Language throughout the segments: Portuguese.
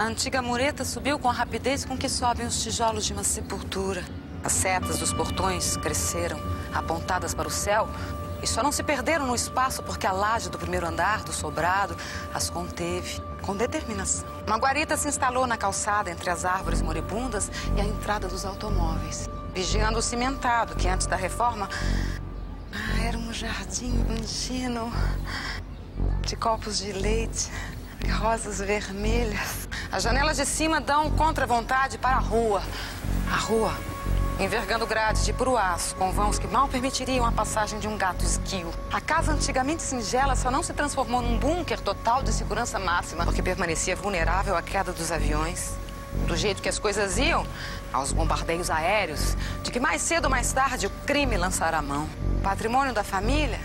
A antiga mureta subiu com a rapidez com que sobem os tijolos de uma sepultura. As setas dos portões cresceram, apontadas para o céu, e só não se perderam no espaço porque a laje do primeiro andar do sobrado as conteve com determinação. Uma guarita se instalou na calçada entre as árvores moribundas e a entrada dos automóveis, vigiando o cimentado que antes da reforma ah, era um jardim ingênuo de copos de leite e rosas vermelhas. As janelas de cima dão contra vontade para a rua. A rua envergando grades de puro aço, com vãos que mal permitiriam a passagem de um gato esguio. A casa antigamente singela só não se transformou num bunker total de segurança máxima, porque permanecia vulnerável à queda dos aviões. Do jeito que as coisas iam, aos bombardeios aéreos, de que mais cedo ou mais tarde o crime lançará a mão. O patrimônio da família,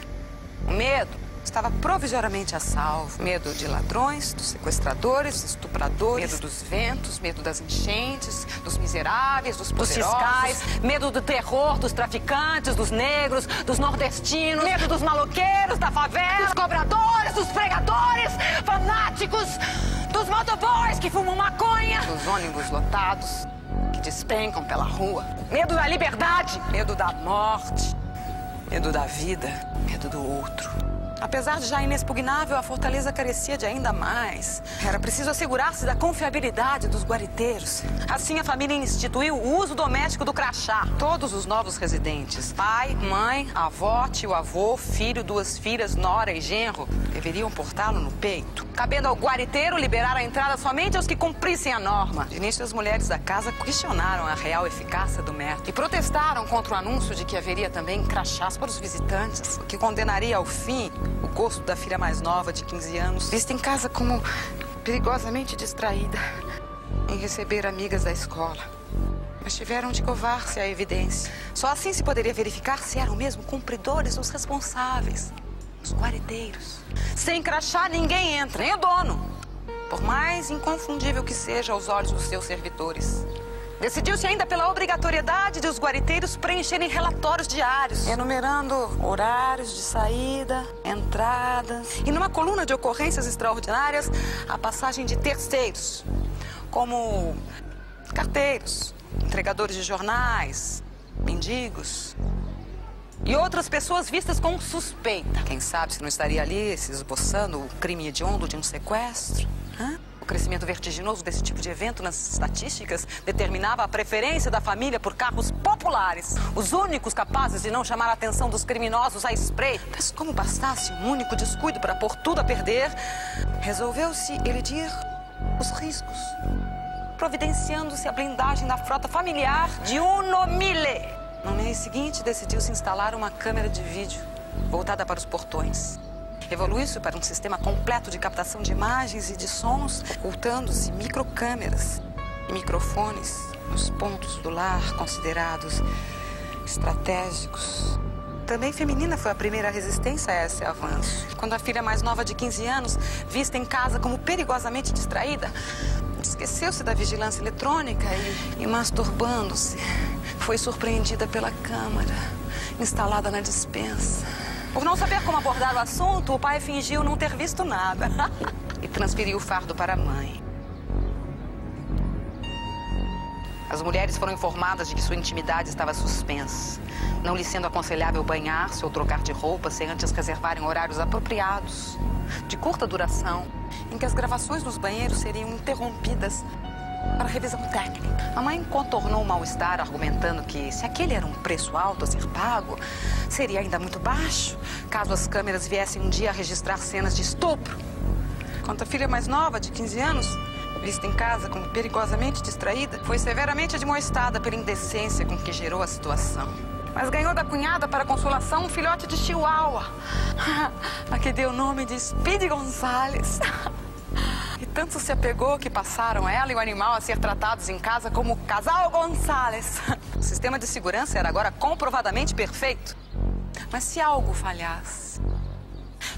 o medo, estava provisoriamente a salvo. Medo de ladrões, dos sequestradores, dos estupradores, medo dos ventos, medo das enchentes, dos miseráveis, dos poderosos. Dos fiscais, medo do terror, dos traficantes, dos negros, dos nordestinos, medo dos maloqueiros, da favela, dos cobradores, dos pregadores, fanáticos, dos motoboys que fumam maconha, dos ônibus lotados que despencam pela rua. Medo da liberdade, medo da morte, medo da vida, medo do outro. Apesar de já inexpugnável, a fortaleza carecia de ainda mais. Era preciso assegurar-se da confiabilidade dos guariteiros. Assim, a família instituiu o uso doméstico do crachá. Todos os novos residentes, pai, mãe, avó, tio avô, filho, duas filhas, nora e genro, deveriam portá-lo no peito. Cabendo ao guariteiro liberar a entrada somente aos que cumprissem a norma. De início, as mulheres da casa questionaram a real eficácia do método e protestaram contra o anúncio de que haveria também crachás para os visitantes, o que condenaria ao fim o gosto da filha mais nova, de 15 anos, vista em casa como perigosamente distraída em receber amigas da escola. Mas tiveram de covar-se à evidência. Só assim se poderia verificar se eram mesmo cumpridores os responsáveis, os guariteiros. Sem crachá, ninguém entra, nem o dono. Por mais inconfundível que seja aos olhos dos seus servidores. Decidiu-se ainda pela obrigatoriedade de os guariteiros preencherem relatórios diários, enumerando horários de saída, entradas e numa coluna de ocorrências extraordinárias a passagem de terceiros, como carteiros, entregadores de jornais, mendigos e outras pessoas vistas com suspeita. Quem sabe se não estaria ali se esboçando o crime hediondo de um sequestro? Hã? O crescimento vertiginoso desse tipo de evento nas estatísticas determinava a preferência da família por carros populares, os únicos capazes de não chamar a atenção dos criminosos a spray. Mas como bastasse um único descuido para pôr tudo a perder, resolveu-se elidir os riscos, providenciando-se a blindagem da frota familiar de Uno Mille. No mês seguinte, decidiu-se instalar uma câmera de vídeo voltada para os portões. Evoluiu-se para um sistema completo de captação de imagens e de sons, ocultando-se microcâmeras e microfones nos pontos do lar considerados estratégicos. Também feminina foi a primeira resistência a esse avanço. Quando a filha mais nova de 15 anos, vista em casa como perigosamente distraída, esqueceu-se da vigilância eletrônica e, e masturbando-se, foi surpreendida pela câmara instalada na dispensa. Por não saber como abordar o assunto, o pai fingiu não ter visto nada e transferiu o fardo para a mãe. As mulheres foram informadas de que sua intimidade estava suspensa, não lhe sendo aconselhável banhar-se ou trocar de roupa sem antes reservarem horários apropriados, de curta duração, em que as gravações nos banheiros seriam interrompidas para revisão técnica. A mãe contornou o mal-estar, argumentando que se aquele era um preço alto a ser pago, seria ainda muito baixo caso as câmeras viessem um dia a registrar cenas de estupro. Quanto a filha mais nova, de 15 anos, vista em casa como perigosamente distraída, foi severamente admoestada pela indecência com que gerou a situação. Mas ganhou da cunhada para consolação um filhote de chihuahua, a que deu o nome de Speedy Gonzales. Tanto se apegou que passaram ela e o animal a ser tratados em casa como casal Gonçalves. O sistema de segurança era agora comprovadamente perfeito. Mas se algo falhasse,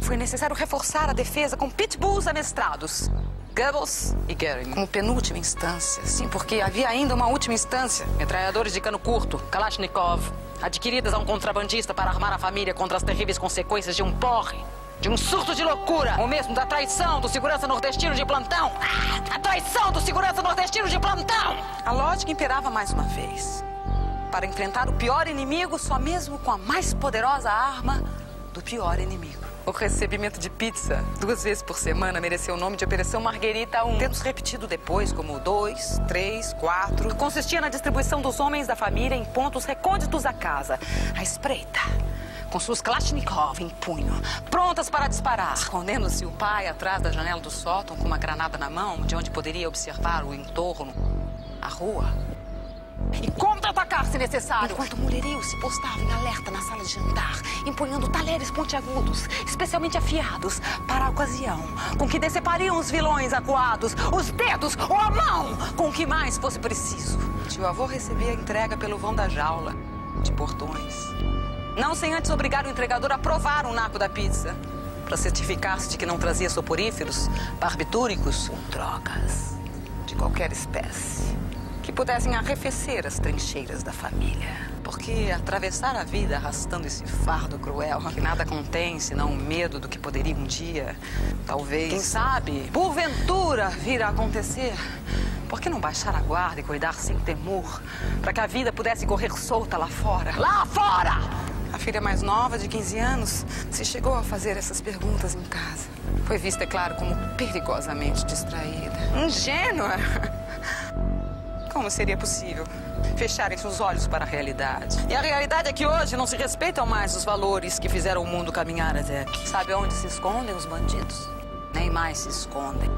foi necessário reforçar a defesa com pitbulls amestrados. Goebbels e Goering, como penúltima instância. Sim, porque havia ainda uma última instância. Metralhadores de cano curto, Kalashnikov, adquiridas a um contrabandista para armar a família contra as terríveis consequências de um porre. De um surto de loucura, ou mesmo da traição do segurança nordestino de plantão. Ah, a traição do segurança nordestino de plantão! A lógica imperava mais uma vez. Para enfrentar o pior inimigo, só mesmo com a mais poderosa arma do pior inimigo. O recebimento de pizza duas vezes por semana mereceu o nome de Operação Marguerita 1. Temos repetido depois como 2, 3, 4. Consistia na distribuição dos homens da família em pontos recônditos da casa. A espreita. Com suas Kalashnikov em punho, prontas para disparar. Escondendo-se o pai atrás da janela do sótão com uma granada na mão, de onde poderia observar o entorno, a rua e contra-atacar se necessário. Enquanto o mulherio se postava em alerta na sala de jantar, empunhando talheres pontiagudos, especialmente afiados para a ocasião, com que decepariam os vilões acuados, os dedos ou a mão, com o que mais fosse preciso. Tio avô recebia a entrega pelo vão da jaula, de portões. Não sem antes obrigar o entregador a provar um naco da pizza, para certificar-se de que não trazia soporíferos, barbitúricos ou drogas de qualquer espécie que pudessem arrefecer as trincheiras da família. Porque atravessar a vida arrastando esse fardo cruel, que nada contém senão o medo do que poderia um dia, talvez, quem sabe, porventura vir a acontecer. Por que não baixar a guarda e cuidar sem temor, para que a vida pudesse correr solta lá fora? Lá fora! A filha mais nova, de 15 anos, se chegou a fazer essas perguntas em casa. Foi vista, é claro, como perigosamente distraída. Ingênua! Como seria possível fecharem seus olhos para a realidade? E a realidade é que hoje não se respeitam mais os valores que fizeram o mundo caminhar até aqui. Sabe onde se escondem os bandidos? Nem mais se escondem.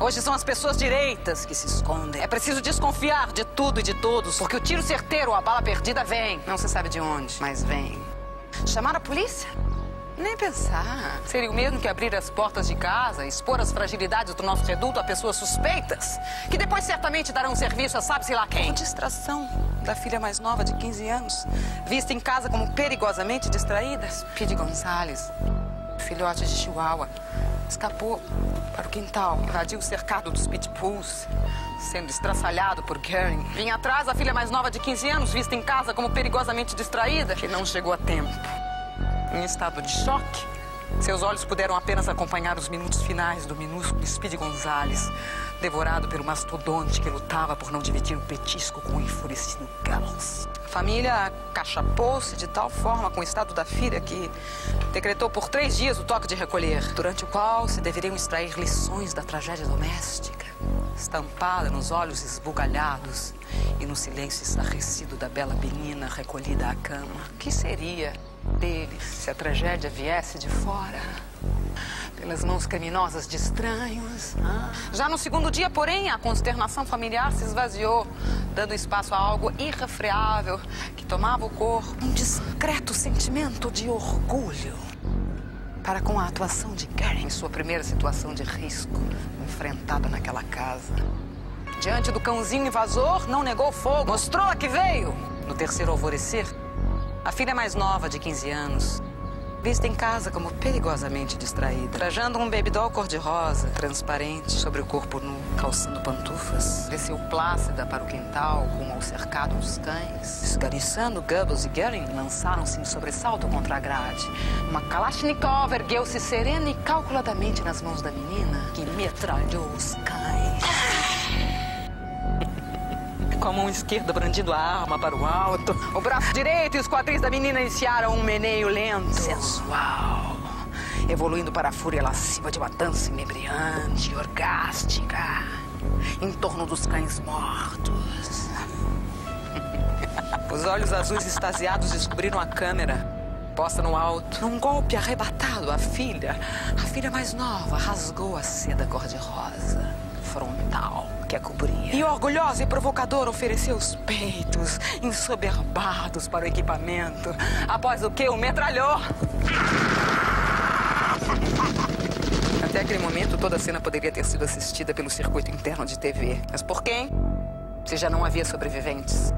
Hoje são as pessoas direitas que se escondem. É preciso desconfiar de tudo e de todos, porque o tiro certeiro ou a bala perdida vem. Não se sabe de onde, mas vem. Chamar a polícia? Nem pensar. Seria o mesmo que abrir as portas de casa, expor as fragilidades do nosso reduto a pessoas suspeitas, que depois certamente darão serviço a sabe-se lá quem. A distração da filha mais nova de 15 anos, vista em casa como perigosamente distraída. Pide Gonçalves, filhote de Chihuahua, escapou para o quintal, invadiu o cercado dos pitbulls, sendo estraçalhado por Gary. Vinha atrás a filha mais nova de 15 anos, vista em casa como perigosamente distraída, que não chegou a tempo em estado de choque. Seus olhos puderam apenas acompanhar os minutos finais do minúsculo Speed Gonzales, devorado pelo mastodonte que lutava por não dividir o petisco com o enfurecido Gals. A família cachapou-se de tal forma com o estado da filha que decretou por três dias o toque de recolher, durante o qual se deveriam extrair lições da tragédia doméstica, estampada nos olhos esbugalhados e no silêncio estarrecido da bela menina recolhida à cama. Que seria deles se a tragédia viesse de fora? Pelas mãos criminosas de estranhos. Já no segundo dia, porém, a consternação familiar se esvaziou, dando espaço a algo irrefreável que tomava o corpo. Um discreto sentimento de orgulho para com a atuação de Gary em sua primeira situação de risco enfrentada naquela casa. Diante do cãozinho invasor, não negou fogo, mostrou a que veio. No terceiro alvorecer, a filha mais nova, de 15 anos, vista em casa como perigosamente distraída, trajando um babydoll cor-de-rosa, transparente, sobre o corpo nu, calçando pantufas, desceu plácida para o quintal, rumo ao cercado dos cães. Esganiçando, Goebbels e Goering lançaram-se em sobressalto contra a grade. Uma Kalashnikov ergueu-se serena e calculadamente nas mãos da menina, que metralhou os cães a mão esquerda brandindo a arma para o alto. O braço direito e os quadris da menina iniciaram um meneio lento, sensual, evoluindo para a fúria lasciva de uma dança inebriante, orgástica, em torno dos cães mortos. Os olhos azuis extasiados descobriram a câmera posta no alto. Num golpe arrebatado, a filha, a filha mais nova, rasgou a seda cor-de-rosa frontal que a cobria. E orgulhosa e provocadora ofereceu os peitos ensoberbados para o equipamento, após o que o metralhou. Até aquele momento, toda a cena poderia ter sido assistida pelo circuito interno de TV. Mas por quem? Se já não havia sobreviventes.